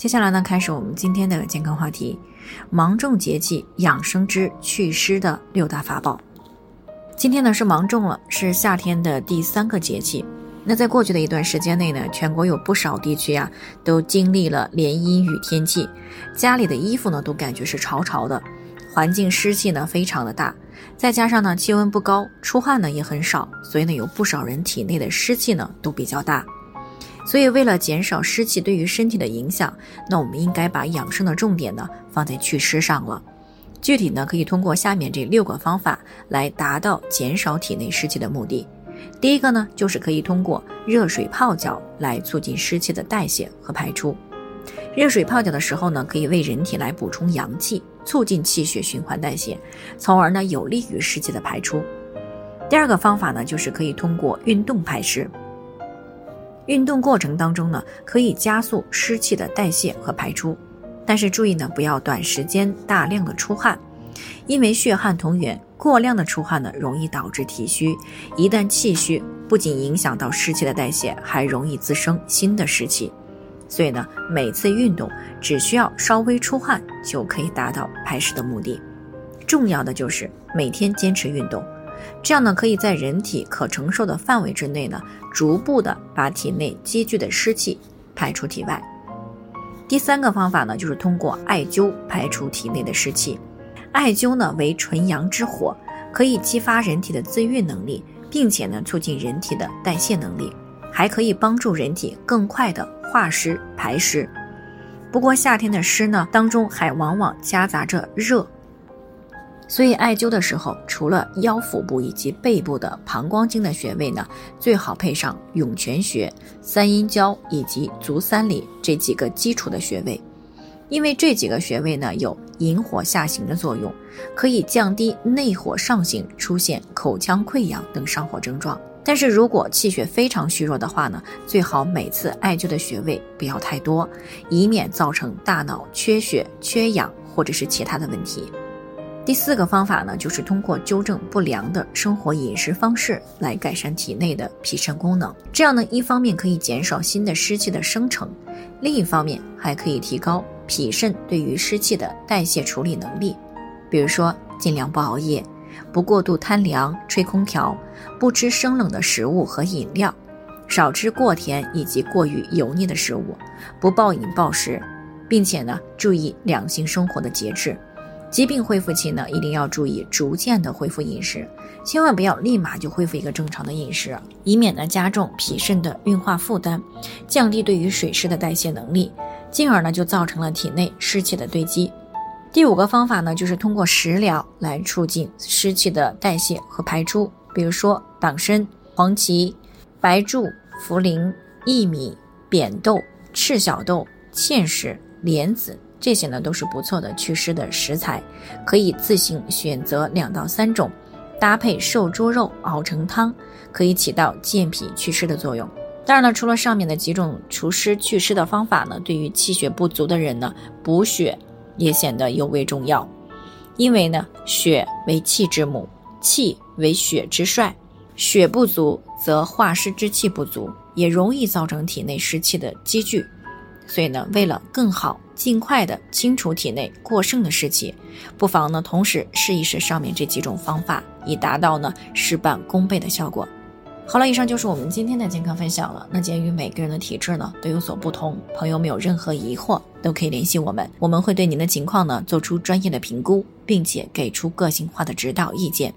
接下来呢，开始我们今天的健康话题：芒种节气养生之祛湿的六大法宝。今天呢是芒种了，是夏天的第三个节气。那在过去的一段时间内呢，全国有不少地区啊都经历了连阴雨天气，家里的衣服呢都感觉是潮潮的，环境湿气呢非常的大，再加上呢气温不高，出汗呢也很少，所以呢有不少人体内的湿气呢都比较大。所以，为了减少湿气对于身体的影响，那我们应该把养生的重点呢放在祛湿上了。具体呢，可以通过下面这六个方法来达到减少体内湿气的目的。第一个呢，就是可以通过热水泡脚来促进湿气的代谢和排出。热水泡脚的时候呢，可以为人体来补充阳气，促进气血循环代谢，从而呢有利于湿气的排出。第二个方法呢，就是可以通过运动排湿。运动过程当中呢，可以加速湿气的代谢和排出，但是注意呢，不要短时间大量的出汗，因为血汗同源，过量的出汗呢，容易导致体虚，一旦气虚，不仅影响到湿气的代谢，还容易滋生新的湿气。所以呢，每次运动只需要稍微出汗就可以达到排湿的目的。重要的就是每天坚持运动。这样呢，可以在人体可承受的范围之内呢，逐步的把体内积聚的湿气排出体外。第三个方法呢，就是通过艾灸排出体内的湿气。艾灸呢为纯阳之火，可以激发人体的自愈能力，并且呢促进人体的代谢能力，还可以帮助人体更快的化湿排湿。不过夏天的湿呢当中还往往夹杂着热。所以艾灸的时候，除了腰腹部以及背部的膀胱经的穴位呢，最好配上涌泉穴、三阴交以及足三里这几个基础的穴位，因为这几个穴位呢有引火下行的作用，可以降低内火上行、出现口腔溃疡等上火症状。但是如果气血非常虚弱的话呢，最好每次艾灸的穴位不要太多，以免造成大脑缺血、缺氧或者是其他的问题。第四个方法呢，就是通过纠正不良的生活饮食方式来改善体内的脾肾功能。这样呢，一方面可以减少新的湿气的生成，另一方面还可以提高脾肾对于湿气的代谢处理能力。比如说，尽量不熬夜，不过度贪凉、吹空调，不吃生冷的食物和饮料，少吃过甜以及过于油腻的食物，不暴饮暴食，并且呢，注意两性生活的节制。疾病恢复期呢，一定要注意逐渐的恢复饮食，千万不要立马就恢复一个正常的饮食，以免呢加重脾肾的运化负担，降低对于水湿的代谢能力，进而呢就造成了体内湿气的堆积。第五个方法呢，就是通过食疗来促进湿气的代谢和排出，比如说党参、黄芪、白术、茯苓、薏米、扁豆、赤小豆、芡实、莲子。这些呢都是不错的祛湿的食材，可以自行选择两到三种，搭配瘦猪肉熬成汤，可以起到健脾祛湿的作用。当然了，除了上面的几种除湿祛湿的方法呢，对于气血不足的人呢，补血也显得尤为重要。因为呢，血为气之母，气为血之帅，血不足则化湿之气不足，也容易造成体内湿气的积聚。所以呢，为了更好。尽快的清除体内过剩的湿气，不妨呢同时试一试上面这几种方法，以达到呢事半功倍的效果。好了，以上就是我们今天的健康分享了。那鉴于每个人的体质呢都有所不同，朋友们有任何疑惑都可以联系我们，我们会对您的情况呢做出专业的评估，并且给出个性化的指导意见。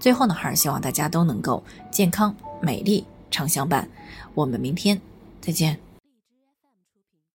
最后呢，还是希望大家都能够健康美丽常相伴。我们明天再见。